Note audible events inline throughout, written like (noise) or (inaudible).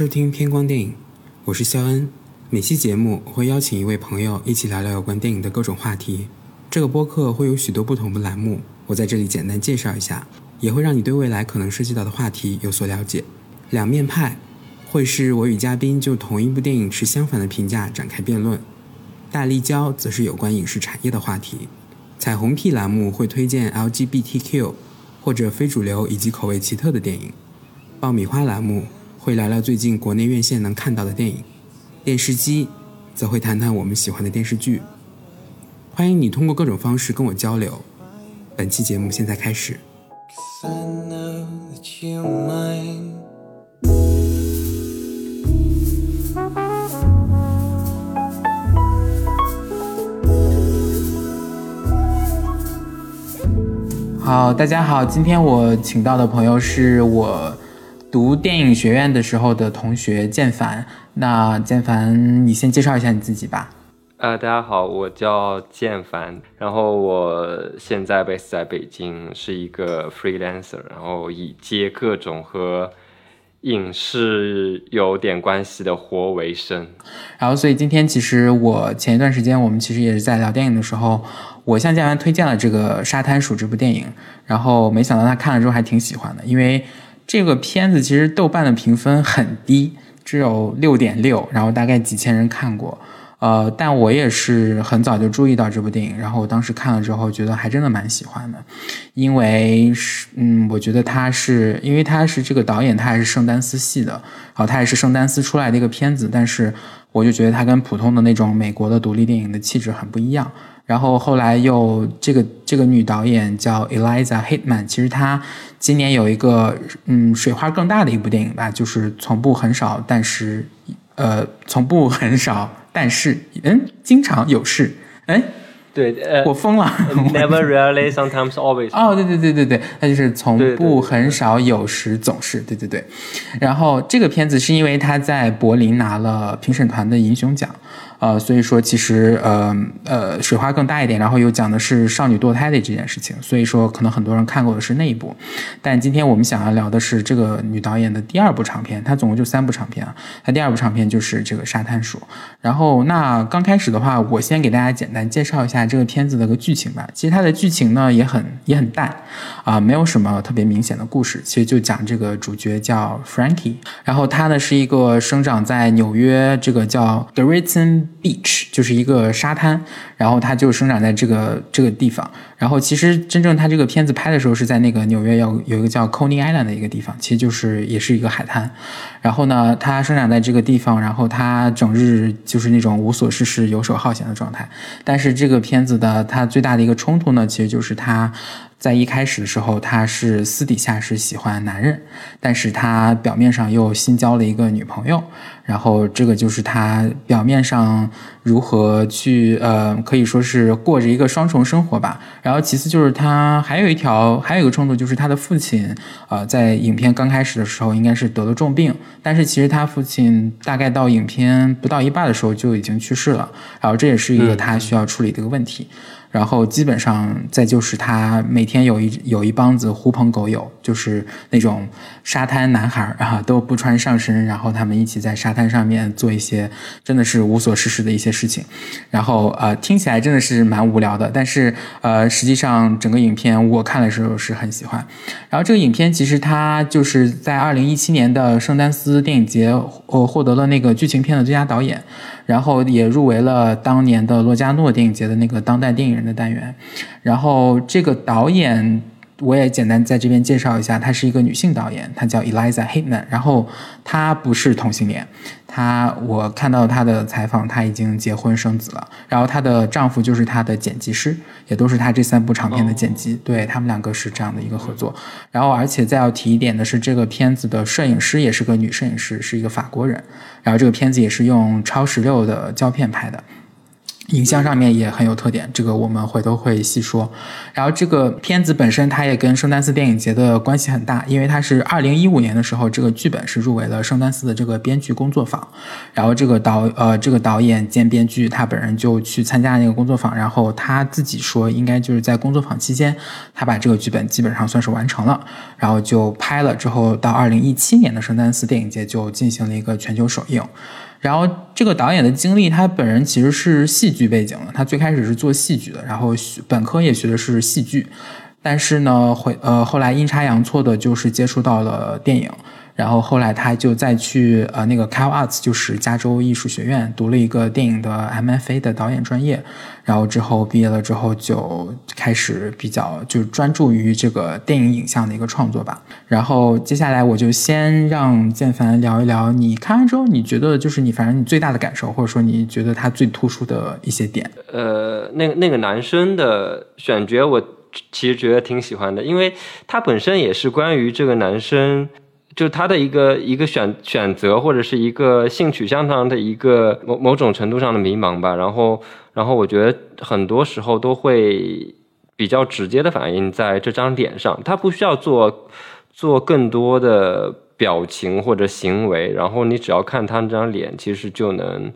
收听偏光电影，我是肖恩。每期节目会邀请一位朋友一起聊聊有关电影的各种话题。这个播客会有许多不同的栏目，我在这里简单介绍一下，也会让你对未来可能涉及到的话题有所了解。两面派会是我与嘉宾就同一部电影持相反的评价展开辩论。大立交则是有关影视产业的话题。彩虹屁栏目会推荐 LGBTQ 或者非主流以及口味奇特的电影。爆米花栏目会聊聊最近国内院线能看到的电影，电视机则会谈谈我们喜欢的电视剧。欢迎你通过各种方式跟我交流。本期节目现在开始。好，大家好，今天我请到的朋友是我。读电影学院的时候的同学建凡，那建凡，你先介绍一下你自己吧。呃，大家好，我叫建凡，然后我现在 base 在北京，是一个 freelancer，然后以接各种和影视有点关系的活为生。然后，所以今天其实我前一段时间我们其实也是在聊电影的时候，我向建凡推荐了这个《沙滩鼠》这部电影，然后没想到他看了之后还挺喜欢的，因为。这个片子其实豆瓣的评分很低，只有六点六，然后大概几千人看过。呃，但我也是很早就注意到这部电影，然后我当时看了之后，觉得还真的蛮喜欢的，因为是，嗯，我觉得他是因为他是这个导演，他还是圣丹斯系的，然后他也是圣丹斯出来的一个片子，但是我就觉得他跟普通的那种美国的独立电影的气质很不一样。然后后来又这个这个女导演叫 Eliza Hitman，其实她今年有一个嗯水花更大的一部电影吧，就是从不很少，但是呃从不很少，但是嗯经常有事，哎。对，呃，我疯了。Never, really sometimes, always。哦，对对对对对，那就是从不、很少、有时、总是，对对对。然后这个片子是因为他在柏林拿了评审团的银熊奖。呃，所以说其实呃呃水花更大一点，然后又讲的是少女堕胎的这件事情，所以说可能很多人看过的是那一部，但今天我们想要聊的是这个女导演的第二部长片，她总共就三部长片啊，她第二部长片就是这个沙滩鼠。然后那刚开始的话，我先给大家简单介绍一下这个片子的个剧情吧。其实它的剧情呢也很也很淡啊，没有什么特别明显的故事，其实就讲这个主角叫 Frankie，然后他呢是一个生长在纽约这个叫 g r i t o n Beach 就是一个沙滩，然后它就生长在这个这个地方。然后其实真正它这个片子拍的时候是在那个纽约要有一个叫 Coney Island 的一个地方，其实就是也是一个海滩。然后呢，它生长在这个地方，然后它整日就是那种无所事事、游手好闲的状态。但是这个片子的它最大的一个冲突呢，其实就是它。在一开始的时候，他是私底下是喜欢男人，但是他表面上又新交了一个女朋友，然后这个就是他表面上如何去呃，可以说是过着一个双重生活吧。然后其次就是他还有一条，还有一个冲突就是他的父亲，呃，在影片刚开始的时候应该是得了重病，但是其实他父亲大概到影片不到一半的时候就已经去世了，然后这也是一个他需要处理的一个问题。然后基本上再就是他每天有一有一帮子狐朋狗友，就是那种沙滩男孩儿啊，都不穿上身，然后他们一起在沙滩上面做一些真的是无所事事的一些事情。然后呃，听起来真的是蛮无聊的，但是呃，实际上整个影片我看的时候是很喜欢。然后这个影片其实它就是在二零一七年的圣丹斯电影节呃获得了那个剧情片的最佳导演。然后也入围了当年的洛加诺电影节的那个当代电影人的单元。然后这个导演我也简单在这边介绍一下，她是一个女性导演，她叫 Eliza Hitman。然后她不是同性恋。她，我看到她的采访，她已经结婚生子了。然后她的丈夫就是她的剪辑师，也都是她这三部长片的剪辑。对他们两个是这样的一个合作。然后，而且再要提一点的是，这个片子的摄影师也是个女摄影师，是一个法国人。然后这个片子也是用超十六的胶片拍的。影像上面也很有特点，这个我们回头会细说。然后这个片子本身它也跟圣丹斯电影节的关系很大，因为它是二零一五年的时候，这个剧本是入围了圣丹斯的这个编剧工作坊。然后这个导呃这个导演兼编剧他本人就去参加那个工作坊，然后他自己说应该就是在工作坊期间，他把这个剧本基本上算是完成了，然后就拍了之后到二零一七年的圣丹斯电影节就进行了一个全球首映。然后这个导演的经历，他本人其实是戏剧背景的，他最开始是做戏剧的，然后本科也学的是戏剧，但是呢，会呃后来阴差阳错的，就是接触到了电影。然后后来他就再去呃那个 Cal Arts，就是加州艺术学院读了一个电影的 MFA 的导演专业，然后之后毕业了之后就开始比较就专注于这个电影影像的一个创作吧。然后接下来我就先让建凡聊一聊，你看完之后你觉得就是你反正你最大的感受，或者说你觉得他最突出的一些点。呃，那个那个男生的选角我其实觉得挺喜欢的，因为他本身也是关于这个男生。就他的一个一个选选择，或者是一个性取向上的一个某某种程度上的迷茫吧。然后，然后我觉得很多时候都会比较直接的反映在这张脸上，他不需要做做更多的表情或者行为，然后你只要看他那张脸，其实就能。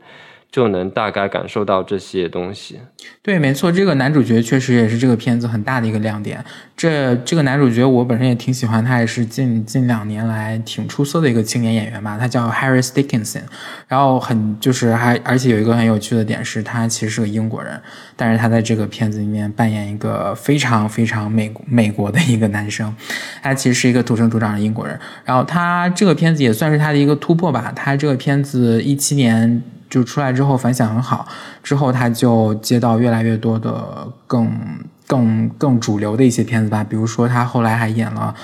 就能大概感受到这些东西。对，没错，这个男主角确实也是这个片子很大的一个亮点。这这个男主角我本身也挺喜欢，他也是近近两年来挺出色的一个青年演员吧。他叫 Harris Dickinson，然后很就是还而且有一个很有趣的点是，他其实是个英国人，但是他在这个片子里面扮演一个非常非常美美国的一个男生，他其实是一个土生土长的英国人。然后他这个片子也算是他的一个突破吧。他这个片子一七年。就出来之后反响很好，之后他就接到越来越多的更更更主流的一些片子吧，比如说他后来还演了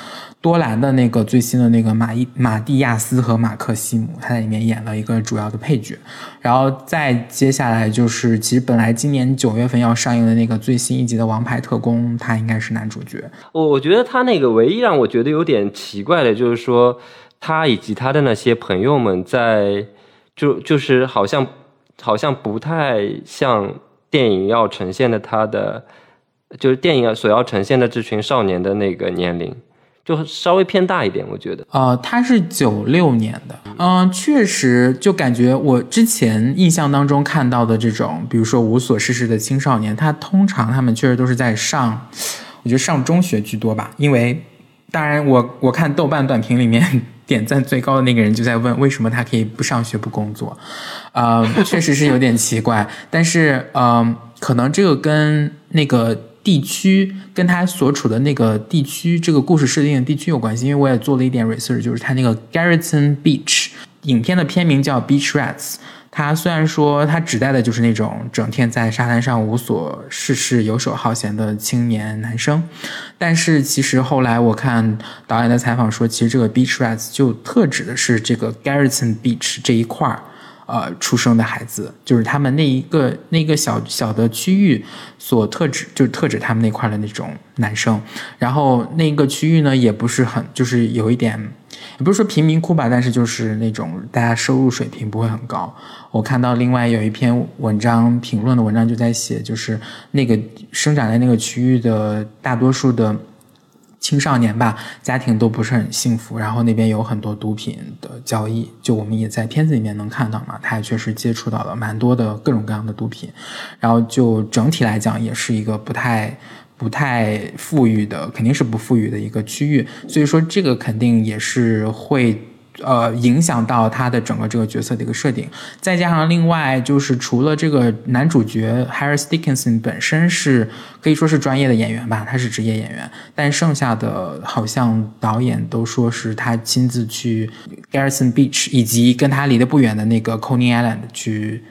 多兰的那个最新的那个马伊马蒂亚斯和马克西姆，他在里面演了一个主要的配角，然后再接下来就是其实本来今年九月份要上映的那个最新一集的《王牌特工》，他应该是男主角。我我觉得他那个唯一让我觉得有点奇怪的就是说，他以及他的那些朋友们在。就就是好像，好像不太像电影要呈现的他的，就是电影所要呈现的这群少年的那个年龄，就稍微偏大一点，我觉得。呃，他是九六年的，嗯，确实就感觉我之前印象当中看到的这种，比如说无所事事的青少年，他通常他们确实都是在上，我觉得上中学居多吧，因为，当然我我看豆瓣短评里面。点赞最高的那个人就在问为什么他可以不上学不工作，呃，(laughs) 确实是有点奇怪。但是，嗯，可能这个跟那个地区，跟他所处的那个地区，这个故事设定的地区有关系。因为我也做了一点 research，就是他那个 Garrison Beach，影片的片名叫 Beach Rats。他虽然说他指代的就是那种整天在沙滩上无所事事、游手好闲的青年男生，但是其实后来我看导演的采访说，其实这个 Beach Rats 就特指的是这个 Garrison Beach 这一块儿，呃，出生的孩子，就是他们那一个那个小小的区域所特指，就是特指他们那块的那种男生。然后那个区域呢，也不是很，就是有一点。也不是说贫民窟吧，但是就是那种大家收入水平不会很高。我看到另外有一篇文章评论的文章就在写，就是那个生长在那个区域的大多数的青少年吧，家庭都不是很幸福，然后那边有很多毒品的交易，就我们也在片子里面能看到嘛，他也确实接触到了蛮多的各种各样的毒品，然后就整体来讲也是一个不太。不太富裕的，肯定是不富裕的一个区域，所以说这个肯定也是会呃影响到他的整个这个角色的一个设定。再加上另外就是除了这个男主角 Harris Dickinson 本身是可以说是专业的演员吧，他是职业演员，但剩下的好像导演都说是他亲自去 Garrison Beach 以及跟他离得不远的那个 Coney Island 去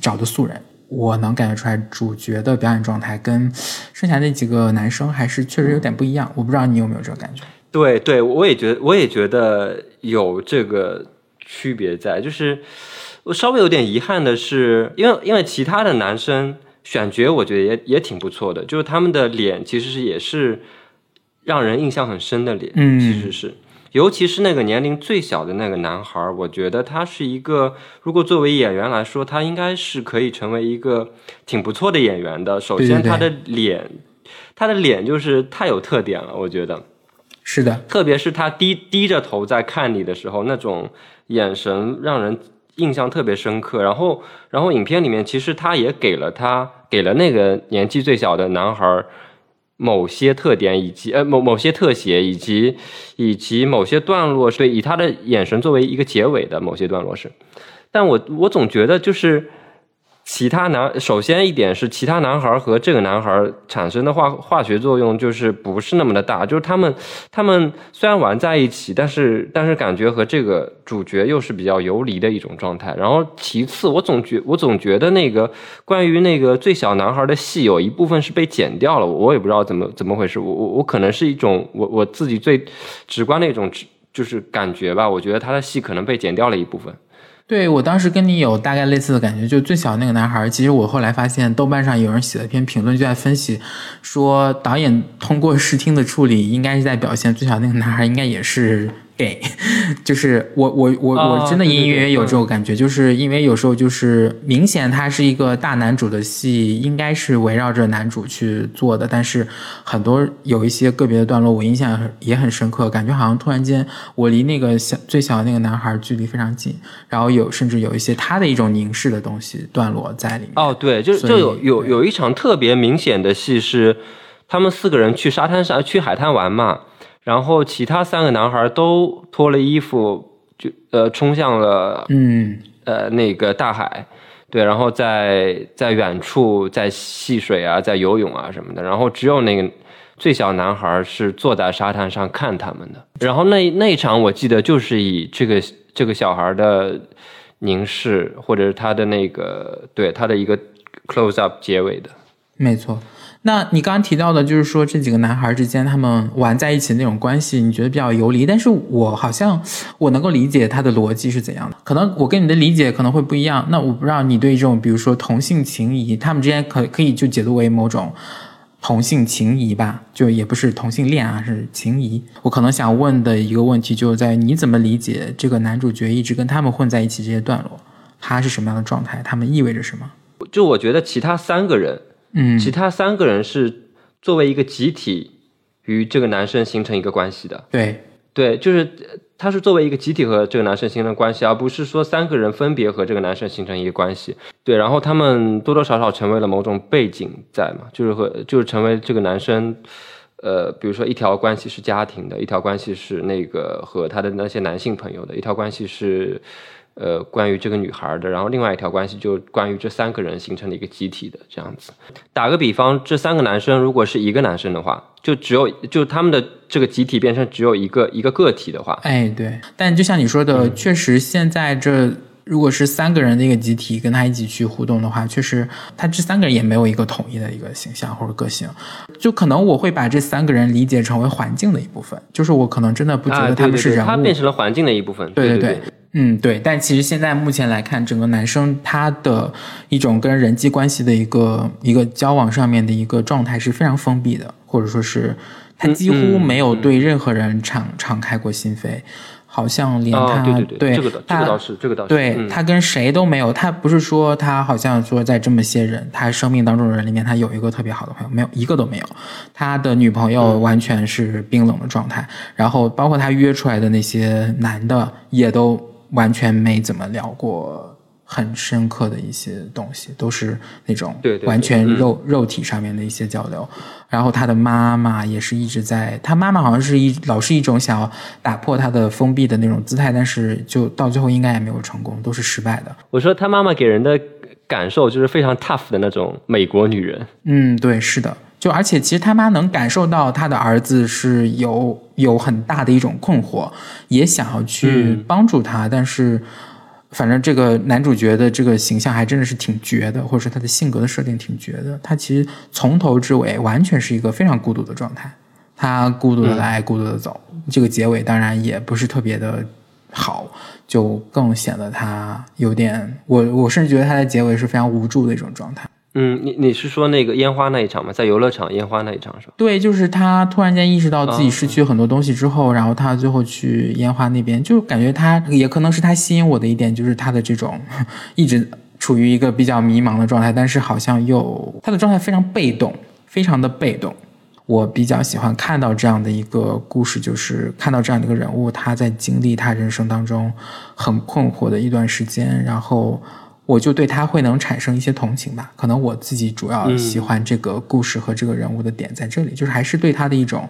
找的素人。我能感觉出来，主角的表演状态跟剩下那几个男生还是确实有点不一样。我不知道你有没有这个感觉？对，对我也觉得，我也觉得有这个区别在。就是我稍微有点遗憾的是，因为因为其他的男生选角，我觉得也也挺不错的。就是他们的脸其实是也是让人印象很深的脸，嗯，其实是。尤其是那个年龄最小的那个男孩，我觉得他是一个，如果作为演员来说，他应该是可以成为一个挺不错的演员的。首先，他的脸，他的脸就是太有特点了，我觉得是的，特别是他低低着头在看你的时候，那种眼神让人印象特别深刻。然后，然后影片里面其实他也给了他给了那个年纪最小的男孩。某些特点以及呃某某些特写以及以及某些段落是对以他的眼神作为一个结尾的某些段落是，但我我总觉得就是。其他男，首先一点是，其他男孩和这个男孩产生的化化学作用就是不是那么的大，就是他们他们虽然玩在一起，但是但是感觉和这个主角又是比较游离的一种状态。然后其次，我总觉我总觉得那个关于那个最小男孩的戏有一部分是被剪掉了，我也不知道怎么怎么回事。我我我可能是一种我我自己最直观的一种就是感觉吧，我觉得他的戏可能被剪掉了一部分。对我当时跟你有大概类似的感觉，就最小那个男孩，其实我后来发现豆瓣上有人写了一篇评论，就在分析说导演通过视听的处理，应该是在表现最小那个男孩应该也是。给，就是我我我我真的隐隐约约有这种感觉，就是因为有时候就是明显他是一个大男主的戏，应该是围绕着男主去做的，但是很多有一些个别的段落，我印象也很深刻，感觉好像突然间我离那个小最小的那个男孩距离非常近，然后有甚至有一些他的一种凝视的东西段落在里面。哦，对，就就有有有一场特别明显的戏是，他们四个人去沙滩上去海滩玩嘛。然后其他三个男孩都脱了衣服，就呃冲向了嗯呃那个大海，对，然后在在远处在戏水啊，在游泳啊什么的。然后只有那个最小男孩是坐在沙滩上看他们的。然后那那一场我记得就是以这个这个小孩的凝视，或者是他的那个对他的一个 close up 结尾的。没错。那你刚刚提到的，就是说这几个男孩之间他们玩在一起那种关系，你觉得比较游离。但是我好像我能够理解他的逻辑是怎样的。可能我跟你的理解可能会不一样。那我不知道你对这种，比如说同性情谊，他们之间可可以就解读为某种同性情谊吧？就也不是同性恋啊，是情谊。我可能想问的一个问题，就是在你怎么理解这个男主角一直跟他们混在一起这些段落，他是什么样的状态？他们意味着什么？就我觉得其他三个人。嗯，其他三个人是作为一个集体与这个男生形成一个关系的。对，对，就是他是作为一个集体和这个男生形成关系，而不是说三个人分别和这个男生形成一个关系。对，然后他们多多少少成为了某种背景在嘛，就是和就是成为这个男生，呃，比如说一条关系是家庭的，一条关系是那个和他的那些男性朋友的，一条关系是。呃，关于这个女孩的，然后另外一条关系就关于这三个人形成了一个集体的这样子。打个比方，这三个男生如果是一个男生的话，就只有就他们的这个集体变成只有一个一个个体的话，哎，对。但就像你说的，确实现在这如果是三个人的一个集体跟他一起去互动的话，确实他这三个人也没有一个统一的一个形象或者个性。就可能我会把这三个人理解成为环境的一部分，就是我可能真的不觉得他们是人物，他变成了环境的一部分。对对对。嗯，对，但其实现在目前来看，整个男生他的一种跟人际关系的一个一个交往上面的一个状态是非常封闭的，或者说是他几乎没有对任何人敞敞开过心扉，好像连他对对对，这个这个倒是这个倒是，对他跟谁都没有，他不是说他好像说在这么些人他生命当中的人里面，他有一个特别好的朋友，没有一个都没有，他的女朋友完全是冰冷的状态，然后包括他约出来的那些男的也都。完全没怎么聊过很深刻的一些东西，都是那种完全肉肉体上面的一些交流。然后他的妈妈也是一直在，他妈妈好像是一老是一种想要打破他的封闭的那种姿态，但是就到最后应该也没有成功，都是失败的。我说他妈妈给人的感受就是非常 tough 的那种美国女人。嗯，对，是的。就而且其实他妈能感受到他的儿子是有有很大的一种困惑，也想要去帮助他，但是反正这个男主角的这个形象还真的是挺绝的，或者说他的性格的设定挺绝的。他其实从头至尾完全是一个非常孤独的状态，他孤独的来，孤独的走。这个结尾当然也不是特别的好，就更显得他有点我我甚至觉得他的结尾是非常无助的一种状态。嗯，你你是说那个烟花那一场吗？在游乐场烟花那一场是吧？对，就是他突然间意识到自己失去很多东西之后，然后他最后去烟花那边，就感觉他也可能是他吸引我的一点，就是他的这种一直处于一个比较迷茫的状态，但是好像又他的状态非常被动，非常的被动。我比较喜欢看到这样的一个故事，就是看到这样的一个人物，他在经历他人生当中很困惑的一段时间，然后。我就对他会能产生一些同情吧，可能我自己主要喜欢这个故事和这个人物的点在这里，就是还是对他的一种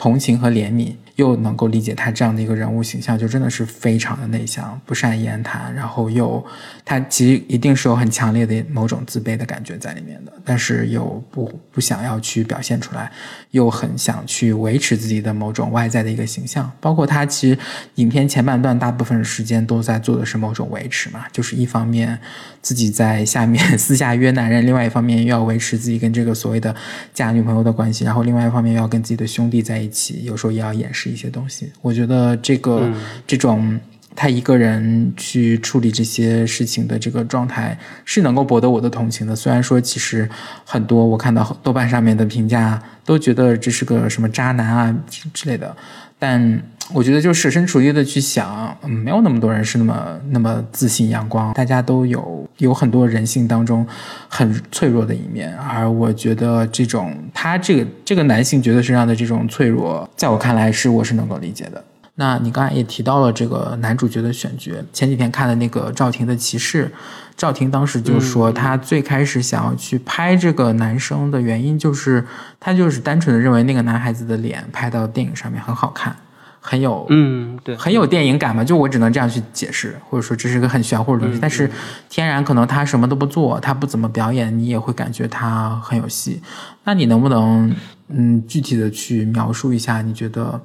同情和怜悯。又能够理解他这样的一个人物形象，就真的是非常的内向，不善言谈，然后又他其实一定是有很强烈的某种自卑的感觉在里面的，但是又不不想要去表现出来，又很想去维持自己的某种外在的一个形象。包括他其实影片前半段大部分时间都在做的是某种维持嘛，就是一方面自己在下面 (laughs) 私下约男人，另外一方面又要维持自己跟这个所谓的假女朋友的关系，然后另外一方面又要跟自己的兄弟在一起，有时候也要掩饰。一些东西，我觉得这个这种他一个人去处理这些事情的这个状态是能够博得我的同情的。虽然说其实很多我看到豆瓣上面的评价都觉得这是个什么渣男啊之类的，但我觉得就设身处地的去想，没有那么多人是那么那么自信阳光，大家都有有很多人性当中很脆弱的一面，而我觉得这种他这个这个男性角色身上的这种脆弱，在我看来是我是能够理解的。那你刚才也提到了这个男主角的选角，前几天看的那个赵婷的骑士，赵婷当时就说，她最开始想要去拍这个男生的原因，就是她就是单纯的认为那个男孩子的脸拍到电影上面很好看。很有，嗯，对，很有电影感嘛，就我只能这样去解释，或者说这是个很玄乎的东西。但是天然可能他什么都不做，他不怎么表演，你也会感觉他很有戏。那你能不能，嗯，具体的去描述一下，你觉得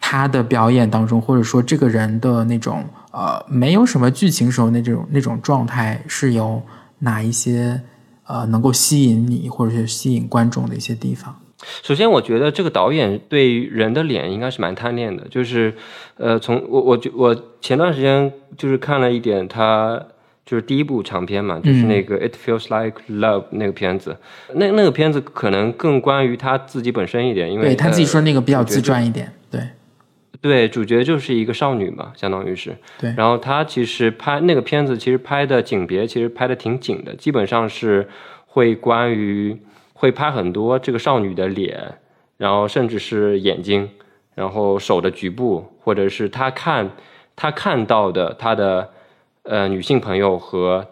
他的表演当中，或者说这个人的那种，呃，没有什么剧情时候那种那种状态，是有哪一些，呃，能够吸引你或者是吸引观众的一些地方？首先，我觉得这个导演对人的脸应该是蛮贪恋的。就是，呃，从我我我前段时间就是看了一点他就是第一部长片嘛，就是那个《It Feels Like Love》那个片子。那那个片子可能更关于他自己本身一点，因为他自己说那个比较自传一点。对，对，主角就是一个少女嘛，相当于是。对。然后他其实拍那个片子，其实拍的景别其实拍的挺紧的，基本上是会关于。会拍很多这个少女的脸，然后甚至是眼睛，然后手的局部，或者是他看他看到的他的呃女性朋友和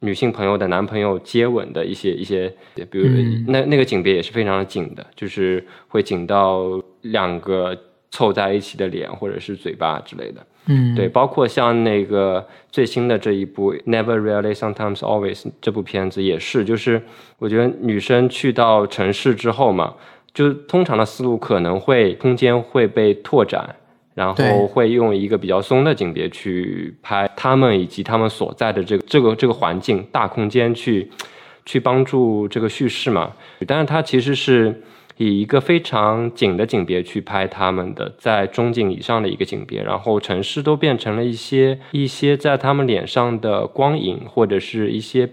女性朋友的男朋友接吻的一些一些，比如那那个景别也是非常的紧的，就是会紧到两个凑在一起的脸或者是嘴巴之类的。嗯，对，包括像那个最新的这一部《Never Really Sometimes Always》这部片子也是，就是我觉得女生去到城市之后嘛，就通常的思路可能会空间会被拓展，然后会用一个比较松的景别去拍他们以及他们所在的这个这个这个环境大空间去去帮助这个叙事嘛，但是它其实是。以一个非常景的景别去拍他们的，在中景以上的一个景别，然后城市都变成了一些一些在他们脸上的光影，或者是一些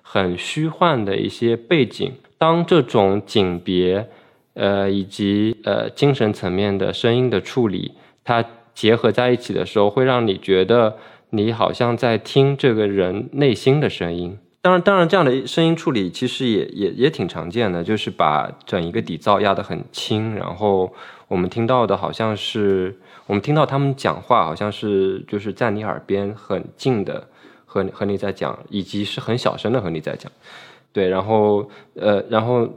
很虚幻的一些背景。当这种景别，呃，以及呃精神层面的声音的处理，它结合在一起的时候，会让你觉得你好像在听这个人内心的声音。当然，当然，这样的声音处理其实也也也挺常见的，就是把整一个底噪压得很轻，然后我们听到的好像是我们听到他们讲话，好像是就是在你耳边很近的和和你在讲，以及是很小声的和你在讲，对，然后呃，然后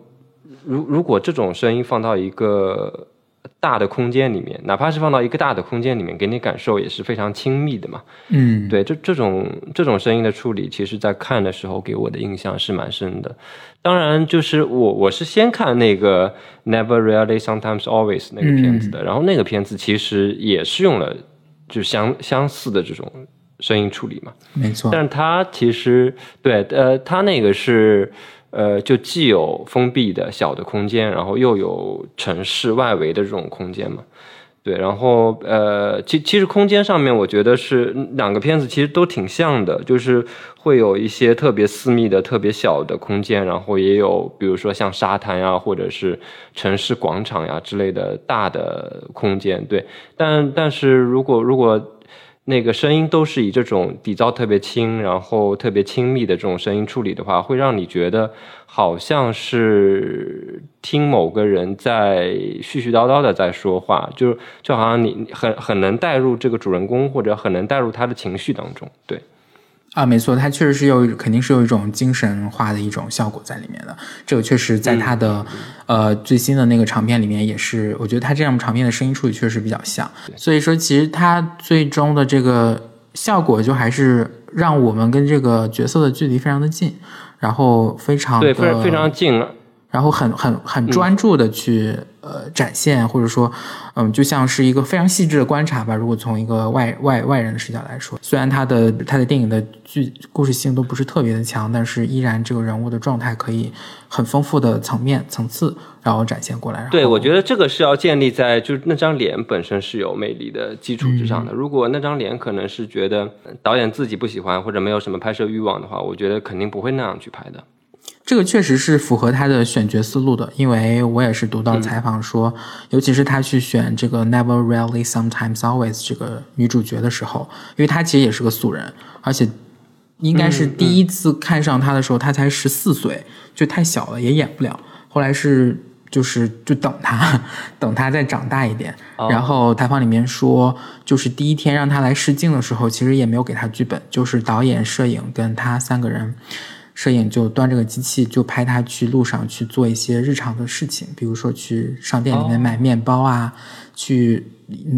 如如果这种声音放到一个。大的空间里面，哪怕是放到一个大的空间里面，给你感受也是非常亲密的嘛。嗯，对，这这种这种声音的处理，其实在看的时候给我的印象是蛮深的。当然，就是我我是先看那个 Never Really Sometimes Always 那个片子的，然后那个片子其实也是用了就相相似的这种声音处理嘛。没错，但是它其实对呃，它那个是。呃，就既有封闭的小的空间，然后又有城市外围的这种空间嘛，对，然后呃，其其实空间上面，我觉得是两个片子其实都挺像的，就是会有一些特别私密的、特别小的空间，然后也有比如说像沙滩呀，或者是城市广场呀之类的大的空间。对，但但是如果如果那个声音都是以这种底噪特别轻，然后特别亲密的这种声音处理的话，会让你觉得好像是听某个人在絮絮叨叨的在说话，就就好像你很很能带入这个主人公，或者很能带入他的情绪当中，对。啊，没错，它确实是有，肯定是有一种精神化的一种效果在里面的。这个确实在它的呃最新的那个长片里面也是，我觉得它这样长片的声音处理确实比较像。所以说，其实它最终的这个效果就还是让我们跟这个角色的距离非常的近，然后非常对，非非常近了。然后很很很专注的去呃展现，或者说，嗯，就像是一个非常细致的观察吧。如果从一个外外外人的视角来说，虽然他的他的电影的剧故事性都不是特别的强，但是依然这个人物的状态可以很丰富的层面层次，然后展现过来。对，我觉得这个是要建立在就是那张脸本身是有魅力的基础之上的。如果那张脸可能是觉得导演自己不喜欢或者没有什么拍摄欲望的话，我觉得肯定不会那样去拍的。这个确实是符合他的选角思路的，因为我也是读到采访说，尤其是他去选这个 Never Really Sometimes Always 这个女主角的时候，因为她其实也是个素人，而且应该是第一次看上她的时候，她才十四岁，就太小了，也演不了。后来是就是就等她，(laughs) 等她再长大一点。然后采访里面说，就是第一天让她来试镜的时候，其实也没有给她剧本，就是导演、摄影跟她三个人。摄影就端着个机器，就拍他去路上去做一些日常的事情，比如说去商店里面买面包啊，去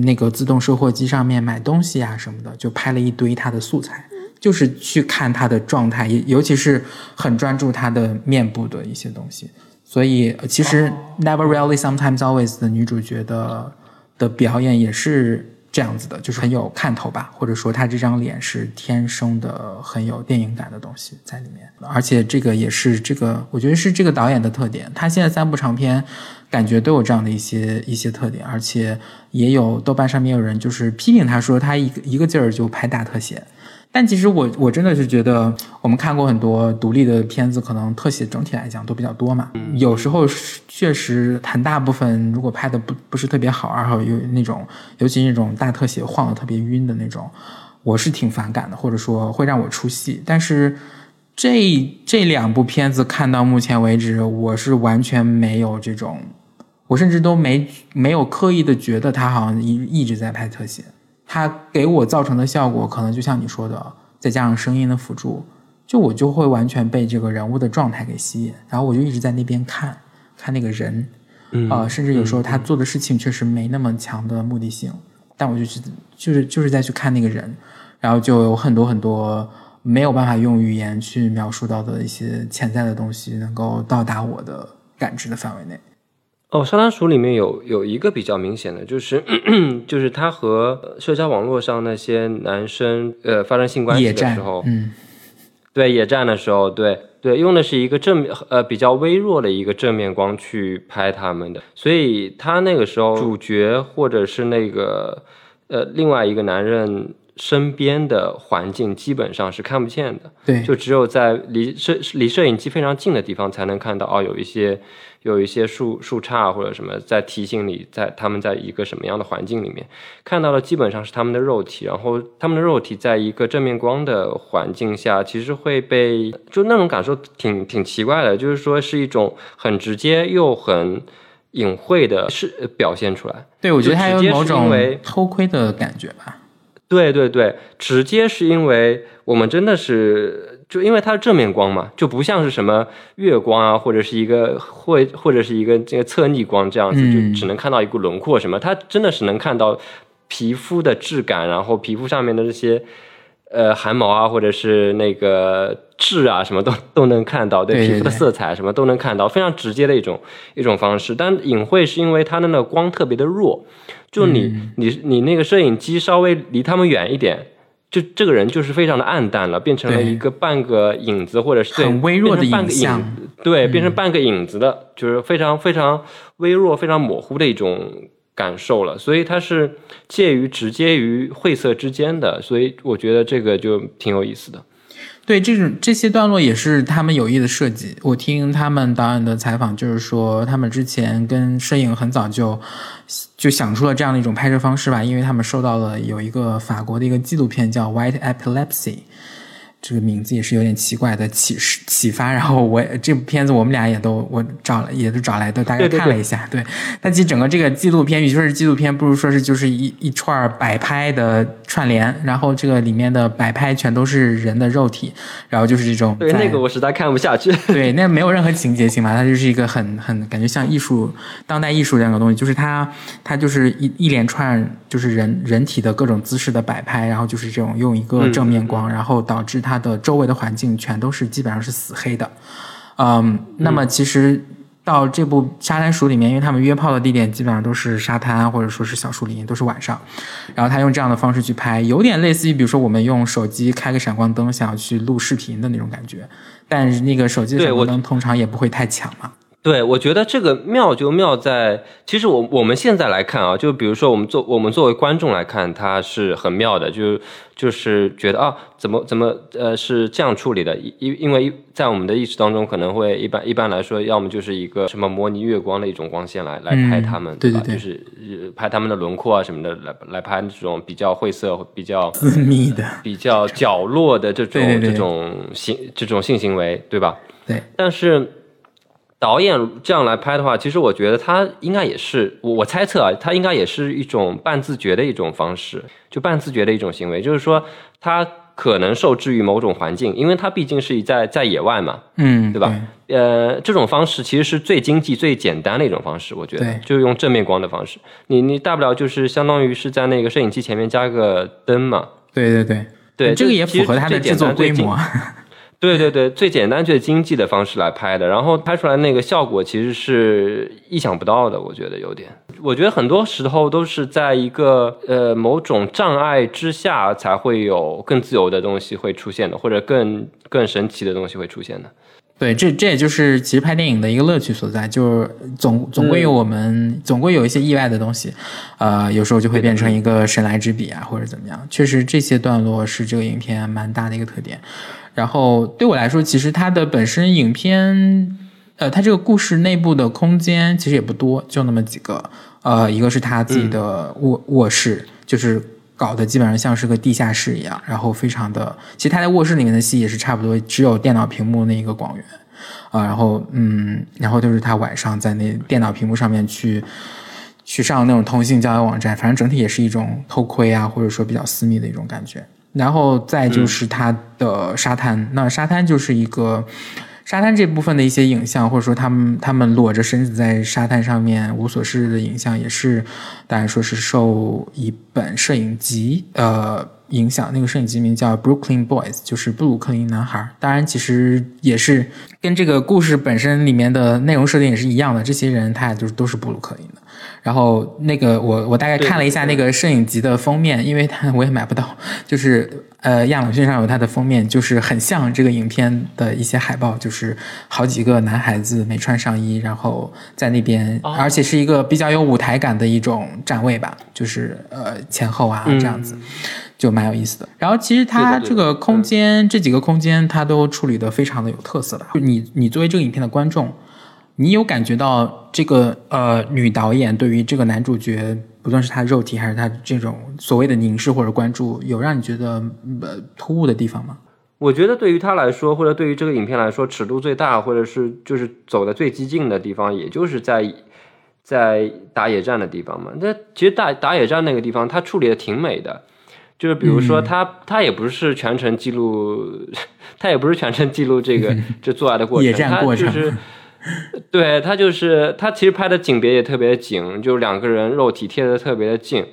那个自动售货机上面买东西啊什么的，就拍了一堆他的素材，就是去看他的状态，尤其是很专注他的面部的一些东西。所以其实 Never Really Sometimes Always 的女主角的的表演也是。这样子的，就是很有看头吧，或者说他这张脸是天生的很有电影感的东西在里面，而且这个也是这个，我觉得是这个导演的特点。他现在三部长片，感觉都有这样的一些一些特点，而且也有豆瓣上面有人就是批评他说他一个一个劲儿就拍大特写。但其实我我真的是觉得，我们看过很多独立的片子，可能特写整体来讲都比较多嘛。有时候确实很大部分如果拍的不不是特别好，然后有那种，尤其那种大特写晃的特别晕的那种，我是挺反感的，或者说会让我出戏。但是这这两部片子看到目前为止，我是完全没有这种，我甚至都没没有刻意的觉得他好像一一直在拍特写。它给我造成的效果，可能就像你说的，再加上声音的辅助，就我就会完全被这个人物的状态给吸引，然后我就一直在那边看，看那个人，啊，甚至有时候他做的事情确实没那么强的目的性，但我就去就是就是在去看那个人，然后就有很多很多没有办法用语言去描述到的一些潜在的东西，能够到达我的感知的范围内。哦，沙滩鼠里面有有一个比较明显的，就是就是他和社交网络上那些男生呃发生性关系的时候，嗯，对野战的时候，对对，用的是一个正面呃比较微弱的一个正面光去拍他们的，所以他那个时候主角或者是那个呃另外一个男人身边的环境基本上是看不见的，对，就只有在离摄离摄影机非常近的地方才能看到哦，有一些。有一些树树杈或者什么在提醒你，在他们在一个什么样的环境里面看到的，基本上是他们的肉体。然后他们的肉体在一个正面光的环境下，其实会被就那种感受挺挺奇怪的，就是说是一种很直接又很隐晦的是表现出来。对，我觉得它有某种为偷窥的感觉吧。对对对，直接是因为我们真的是。就因为它是正面光嘛，就不像是什么月光啊，或者是一个或或者是一个这个侧逆光这样子，就只能看到一个轮廓什么。它真的是能看到皮肤的质感，然后皮肤上面的这些呃汗毛啊，或者是那个痣啊，什么都 (laughs) 都能看到。对皮肤的色彩什么都能看到，非常直接的一种一种方式。但隐晦是因为它的那个光特别的弱，就你你你那个摄影机稍微离他们远一点。就这个人就是非常的暗淡了，变成了一个半个影子，或者是很微弱的影像，对，变成半个影子的，就是非常非常微弱、非常模糊的一种。感受了，所以它是介于直接于晦涩之间的，所以我觉得这个就挺有意思的。对，这种这些段落也是他们有意的设计。我听他们导演的采访，就是说他们之前跟摄影很早就就想出了这样的一种拍摄方式吧，因为他们受到了有一个法国的一个纪录片叫《White Epilepsy》。这个名字也是有点奇怪的启示启发，然后我这部片子我们俩也都我找了也都找来都大概看了一下，对。但其实整个这个纪录片，与其说是纪录片，不如说是就是一一串摆拍的串联，然后这个里面的摆拍全都是人的肉体，然后就是这种。对那个我实在看不下去。对，那没有任何情节性嘛，它就是一个很很感觉像艺术当代艺术这样的东西，就是它它就是一一连串就是人人体的各种姿势的摆拍，然后就是这种用一个正面光，然后导致它。它的周围的环境全都是基本上是死黑的，嗯，那么其实到这部沙滩鼠里面，因为他们约炮的地点基本上都是沙滩或者说是小树林，都是晚上，然后他用这样的方式去拍，有点类似于比如说我们用手机开个闪光灯想要去录视频的那种感觉，但是那个手机的闪光灯通常也不会太强嘛。对，我觉得这个妙就妙在，其实我我们现在来看啊，就比如说我们作我们作为观众来看，它是很妙的，就就是觉得啊，怎么怎么呃是这样处理的，因因为在我们的意识当中，可能会一般一般来说，要么就是一个什么模拟月光的一种光线来来拍他们，对对对，就是拍他们的轮廓啊什么的，来来拍这种比较晦涩、比较私密的、比较角落的这种这种性这种性行为，对吧？对，但是。导演这样来拍的话，其实我觉得他应该也是我我猜测啊，他应该也是一种半自觉的一种方式，就半自觉的一种行为，就是说他可能受制于某种环境，因为他毕竟是在在野外嘛，嗯，对吧？呃，这种方式其实是最经济、最简单的一种方式，我觉得就是用正面光的方式，你你大不了就是相当于是在那个摄影机前面加个灯嘛，对对对。对，这个也符合他的制作规模。(laughs) 对对对，最简单、最经济的方式来拍的，然后拍出来那个效果其实是意想不到的。我觉得有点，我觉得很多时候都是在一个呃某种障碍之下，才会有更自由的东西会出现的，或者更更神奇的东西会出现的。对，这这也就是其实拍电影的一个乐趣所在，就是总总归有我们总归有一些意外的东西，呃，有时候就会变成一个神来之笔啊，或者怎么样。确实，这些段落是这个影片蛮大的一个特点。然后对我来说，其实它的本身影片，呃，它这个故事内部的空间其实也不多，就那么几个。呃，一个是他自己的卧卧室，就是搞得基本上像是个地下室一样，然后非常的，其实他在卧室里面的戏也是差不多，只有电脑屏幕那一个广源啊。然后嗯，然后就是他晚上在那电脑屏幕上面去去上那种同性交友网站，反正整体也是一种偷窥啊，或者说比较私密的一种感觉。然后再就是它的沙滩，那沙滩就是一个沙滩这部分的一些影像，或者说他们他们裸着身子在沙滩上面无所事事的影像，也是大家说是受一本摄影集呃影响。那个摄影集名叫《Brooklyn Boys》，就是布鲁克林男孩。当然，其实也是跟这个故事本身里面的内容设定也是一样的。这些人他俩就是都是布鲁克林的。然后那个我我大概看了一下那个摄影集的封面，因为它我也买不到，就是呃亚马逊上有它的封面，就是很像这个影片的一些海报，就是好几个男孩子没穿上衣，然后在那边，而且是一个比较有舞台感的一种站位吧，就是呃前后啊这样子，就蛮有意思的。然后其实它这个空间这几个空间它都处理的非常的有特色的，就你你作为这个影片的观众。你有感觉到这个呃女导演对于这个男主角，不论是他肉体还是他这种所谓的凝视或者关注，有让你觉得呃突兀的地方吗？我觉得对于他来说，或者对于这个影片来说，尺度最大，或者是就是走的最激进的地方，也就是在在打野战的地方嘛。那其实打打野战那个地方，他处理的挺美的，就是比如说他他也不是全程记录，(laughs) 他也不是全程记录这个这做爱的过程，(laughs) 他就是。(laughs) 对他就是他，其实拍的景别也特别紧，就两个人肉体贴的特别的近。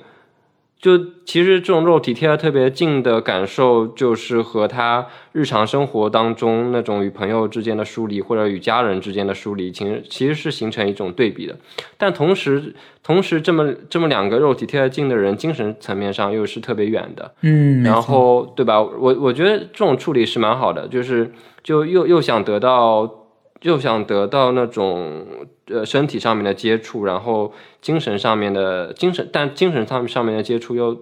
就其实这种肉体贴的特别近的感受，就是和他日常生活当中那种与朋友之间的疏离，或者与家人之间的疏离，其实其实是形成一种对比的。但同时，同时这么这么两个肉体贴得近的人，精神层面上又是特别远的。嗯，然后对吧？我我觉得这种处理是蛮好的，就是就又又想得到。就想得到那种呃身体上面的接触，然后精神上面的精神，但精神上上面的接触又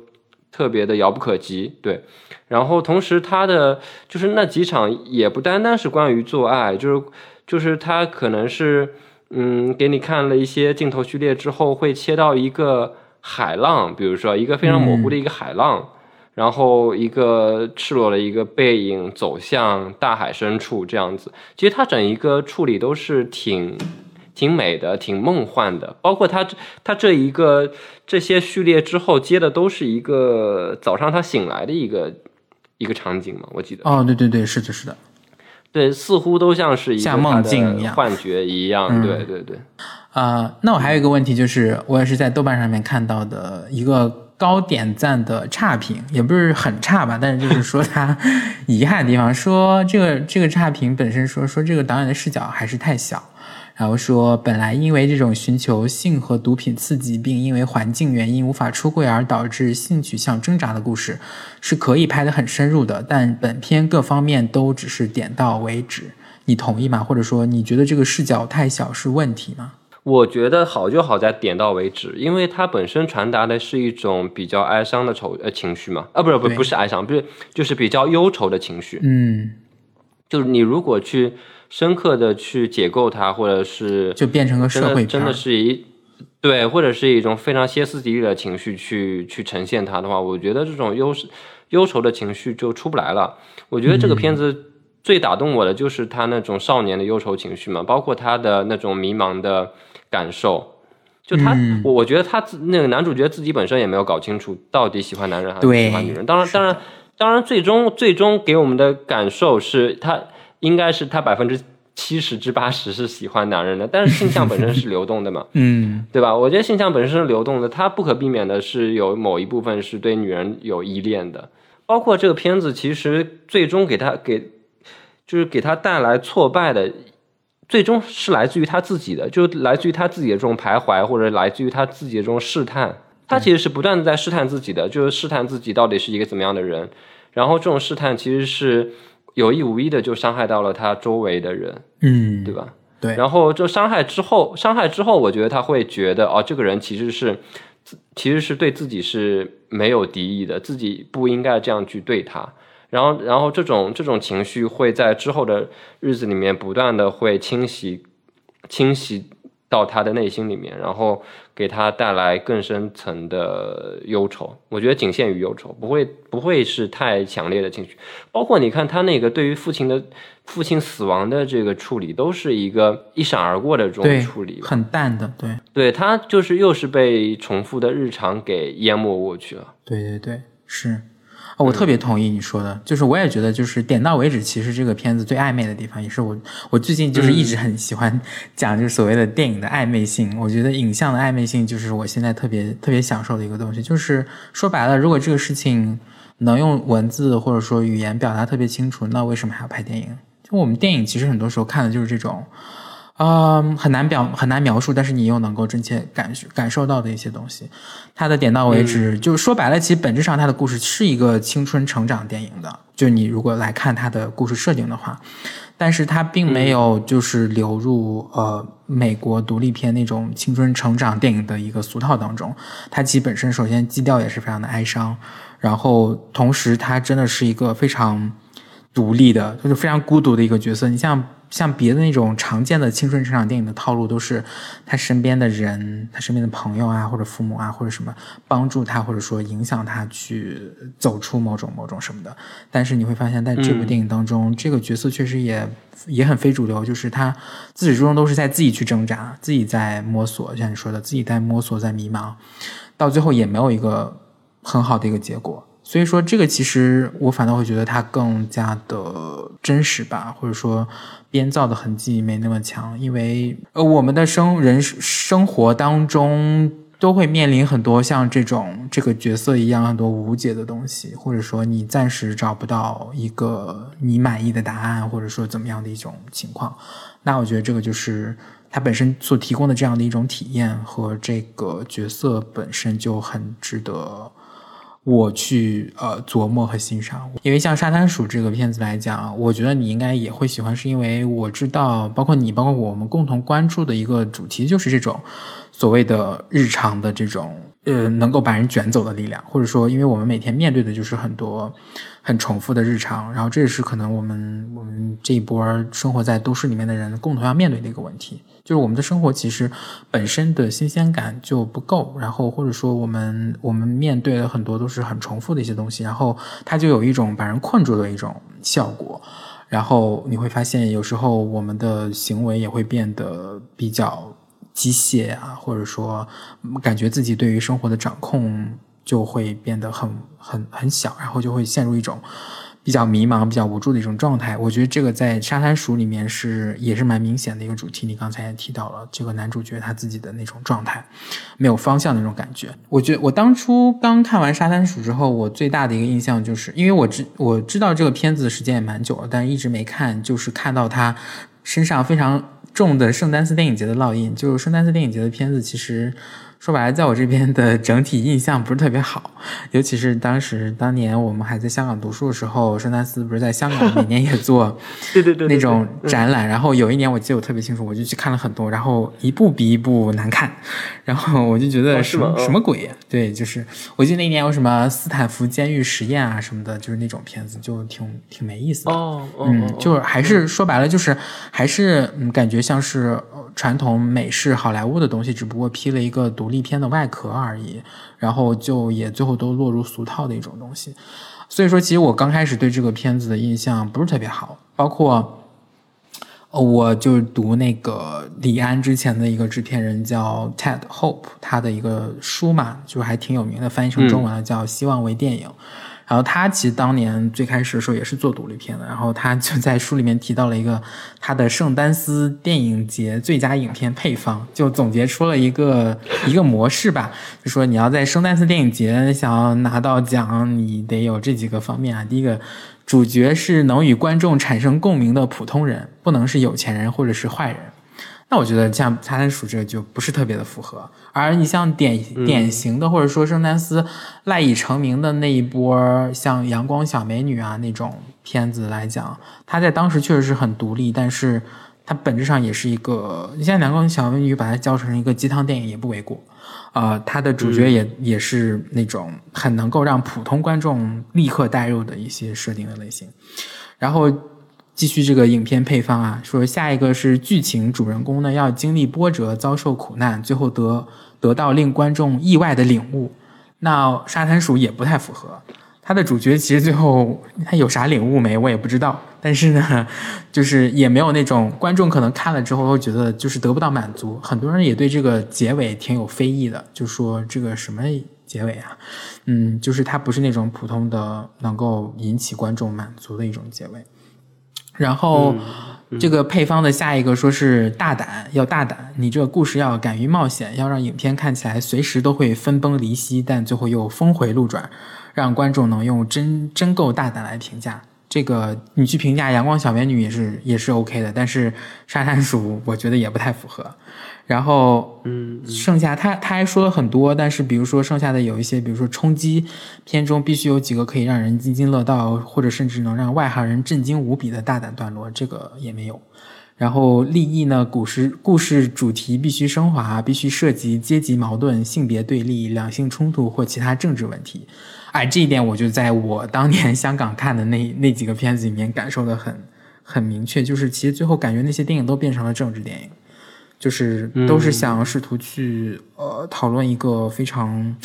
特别的遥不可及，对。然后同时他的就是那几场也不单单是关于做爱，就是就是他可能是嗯给你看了一些镜头序列之后会切到一个海浪，比如说一个非常模糊的一个海浪。然后一个赤裸的一个背影走向大海深处，这样子，其实它整一个处理都是挺挺美的，挺梦幻的。包括它它这一个这些序列之后接的都是一个早上他醒来的一个一个场景嘛，我记得。哦，对对对，是的，是的，对，似乎都像是一个像梦境一样幻觉一样，对对对。啊，那我还有一个问题就是，我也是在豆瓣上面看到的一个。高点赞的差评也不是很差吧，但是就是说他遗憾的地方，说这个这个差评本身说说这个导演的视角还是太小，然后说本来因为这种寻求性和毒品刺激，并因为环境原因无法出柜而导致性取向挣扎的故事是可以拍得很深入的，但本片各方面都只是点到为止，你同意吗？或者说你觉得这个视角太小是问题吗？我觉得好就好在点到为止，因为它本身传达的是一种比较哀伤的愁呃情绪嘛，啊不是不不是哀伤，不是就是比较忧愁的情绪，嗯，就是你如果去深刻的去解构它，或者是就变成个社会真的是一对，或者是一种非常歇斯底里的情绪去去呈现它的话，我觉得这种忧忧愁的情绪就出不来了。我觉得这个片子最打动我的就是他那种少年的忧愁情绪嘛，包括他的那种迷茫的。感受，就他，我我觉得他自那个男主角自己本身也没有搞清楚到底喜欢男人还是喜欢女人。当然，当然，当然，最终最终给我们的感受是他应该是他百分之七十至八十是喜欢男人的，但是性向本身是流动的嘛，(laughs) 嗯，对吧？我觉得性向本身是流动的，他不可避免的是有某一部分是对女人有依恋的。包括这个片子，其实最终给他给就是给他带来挫败的。最终是来自于他自己的，就来自于他自己的这种徘徊，或者来自于他自己的这种试探。他其实是不断的在试探自己的，就是试探自己到底是一个怎么样的人。然后这种试探其实是有意无意的就伤害到了他周围的人，嗯，对吧？对。然后就伤害之后，伤害之后，我觉得他会觉得，哦，这个人其实是，其实是对自己是没有敌意的，自己不应该这样去对他。然后，然后这种这种情绪会在之后的日子里面不断的会侵袭，侵袭到他的内心里面，然后给他带来更深层的忧愁。我觉得仅限于忧愁，不会不会是太强烈的情绪。包括你看他那个对于父亲的父亲死亡的这个处理，都是一个一闪而过的这种处理，很淡的。对，对他就是又是被重复的日常给淹没过去了。对对对，是。我特别同意你说的，就是我也觉得，就是点到为止。其实这个片子最暧昧的地方，也是我我最近就是一直很喜欢讲，就是所谓的电影的暧昧性。我觉得影像的暧昧性，就是我现在特别特别享受的一个东西。就是说白了，如果这个事情能用文字或者说语言表达特别清楚，那为什么还要拍电影？就我们电影其实很多时候看的就是这种。嗯，很难表很难描述，但是你又能够真切感感受到的一些东西，它的点到为止，就是说白了，其实本质上它的故事是一个青春成长电影的，就你如果来看它的故事设定的话，但是它并没有就是流入呃美国独立片那种青春成长电影的一个俗套当中，它其实本身首先基调也是非常的哀伤，然后同时它真的是一个非常独立的，就是非常孤独的一个角色，你像。像别的那种常见的青春成长电影的套路，都是他身边的人、他身边的朋友啊，或者父母啊，或者什么帮助他，或者说影响他去走出某种某种什么的。但是你会发现在这部电影当中，这个角色确实也也很非主流，就是他自始至终都是在自己去挣扎，自己在摸索，像你说的，自己在摸索，在迷茫，到最后也没有一个很好的一个结果。所以说，这个其实我反倒会觉得它更加的真实吧，或者说编造的痕迹没那么强。因为呃，我们的生人生活当中都会面临很多像这种这个角色一样很多无解的东西，或者说你暂时找不到一个你满意的答案，或者说怎么样的一种情况。那我觉得这个就是它本身所提供的这样的一种体验和这个角色本身就很值得。我去呃琢磨和欣赏，因为像《沙滩鼠》这个片子来讲，我觉得你应该也会喜欢，是因为我知道，包括你，包括我们共同关注的一个主题就是这种所谓的日常的这种呃能够把人卷走的力量，或者说，因为我们每天面对的就是很多很重复的日常，然后这也是可能我们我们这一波生活在都市里面的人共同要面对的一个问题。就是我们的生活其实本身的新鲜感就不够，然后或者说我们我们面对的很多都是很重复的一些东西，然后它就有一种把人困住的一种效果，然后你会发现有时候我们的行为也会变得比较机械啊，或者说感觉自己对于生活的掌控就会变得很很很小，然后就会陷入一种。比较迷茫、比较无助的一种状态，我觉得这个在《沙滩鼠》里面是也是蛮明显的一个主题。你刚才也提到了这个男主角他自己的那种状态，没有方向的那种感觉。我觉得我当初刚看完《沙滩鼠》之后，我最大的一个印象就是，因为我知我知道这个片子的时间也蛮久了，但一直没看，就是看到他身上非常重的圣丹斯电影节的烙印。就是圣丹斯电影节的片子，其实。说白了，在我这边的整体印象不是特别好，尤其是当时当年我们还在香港读书的时候，圣丹斯不是在香港每年也做 (laughs) 对对对那种展览，然后有一年我记得我特别清楚，我就去看了很多，然后一部比一部难看，然后我就觉得什么什么鬼呀？对，就是我记得那一年有什么斯坦福监狱实验啊什么的，就是那种片子，就挺挺没意思的。哦，嗯，就是还是说白了，就是还是嗯，感觉像是。传统美式好莱坞的东西，只不过披了一个独立片的外壳而已，然后就也最后都落入俗套的一种东西。所以说，其实我刚开始对这个片子的印象不是特别好，包括，我就读那个李安之前的一个制片人叫 Ted Hope，他的一个书嘛，就还挺有名的，翻译成中文了叫《希望为电影》。然后他其实当年最开始的时候也是做独立片的，然后他就在书里面提到了一个他的圣丹斯电影节最佳影片配方，就总结出了一个一个模式吧，就说你要在圣丹斯电影节想要拿到奖，你得有这几个方面啊。第一个，主角是能与观众产生共鸣的普通人，不能是有钱人或者是坏人。那我觉得像《沙滩鼠》这个就不是特别的符合，而你像典典型的或者说圣丹斯赖以成名的那一波，像《阳光小美女》啊那种片子来讲，它在当时确实是很独立，但是它本质上也是一个，你像《阳光小美女》把它叫成一个鸡汤电影也不为过，啊，它的主角也也是那种很能够让普通观众立刻带入的一些设定的类型，然后。继续这个影片配方啊，说下一个是剧情主人公呢要经历波折，遭受苦难，最后得得到令观众意外的领悟。那沙滩鼠也不太符合，他的主角其实最后他有啥领悟没，我也不知道。但是呢，就是也没有那种观众可能看了之后会觉得就是得不到满足。很多人也对这个结尾挺有非议的，就说这个什么结尾啊，嗯，就是它不是那种普通的能够引起观众满足的一种结尾。然后，这个配方的下一个说是大胆，要大胆，你这个故事要敢于冒险，要让影片看起来随时都会分崩离析，但最后又峰回路转，让观众能用真真够大胆来评价。这个你去评价《阳光小美女》也是也是 OK 的，但是《沙滩鼠》我觉得也不太符合。然后，嗯，剩下他他还说了很多，但是比如说剩下的有一些，比如说冲击片中必须有几个可以让人津津乐道，或者甚至能让外行人震惊无比的大胆段落，这个也没有。然后立意呢，故事故事主题必须升华，必须涉及阶级矛盾、性别对立、两性冲突或其他政治问题。哎，这一点我就在我当年 (laughs) 香港看的那那几个片子里面感受的很很明确，就是其实最后感觉那些电影都变成了政治电影。就是都是想试图去呃讨论一个非常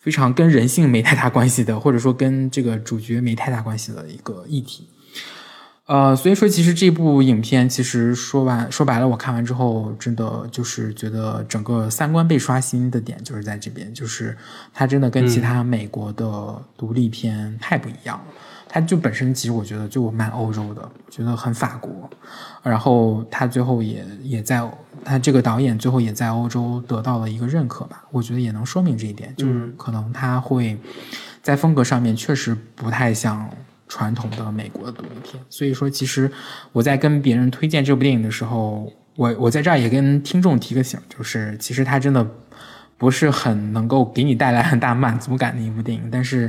非常跟人性没太大关系的，或者说跟这个主角没太大关系的一个议题。呃，所以说其实这部影片其实说完说白了，我看完之后真的就是觉得整个三观被刷新的点就是在这边，就是它真的跟其他美国的独立片太不一样了。它就本身其实我觉得就蛮欧洲的，觉得很法国。然后他最后也也在他这个导演最后也在欧洲得到了一个认可吧，我觉得也能说明这一点，就是可能他会在风格上面确实不太像传统的美国的独立片。所以说，其实我在跟别人推荐这部电影的时候，我我在这儿也跟听众提个醒，就是其实它真的。不是很能够给你带来很大满足感的一部电影，但是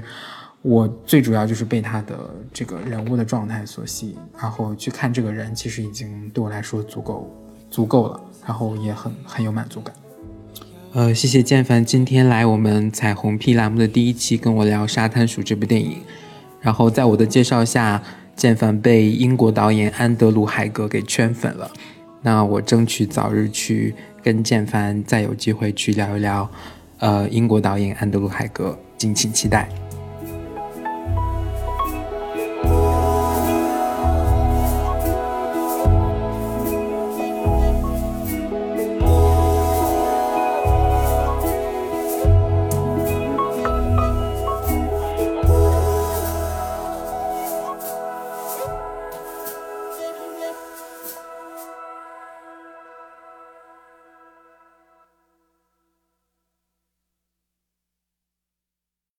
我最主要就是被他的这个人物的状态所吸引，然后去看这个人，其实已经对我来说足够足够了，然后也很很有满足感。呃，谢谢建凡今天来我们彩虹屁栏目的第一期跟我聊《沙滩鼠》这部电影，然后在我的介绍下，建凡被英国导演安德鲁海格给圈粉了，那我争取早日去。跟建凡再有机会去聊一聊，呃，英国导演安德鲁海格，敬请期待。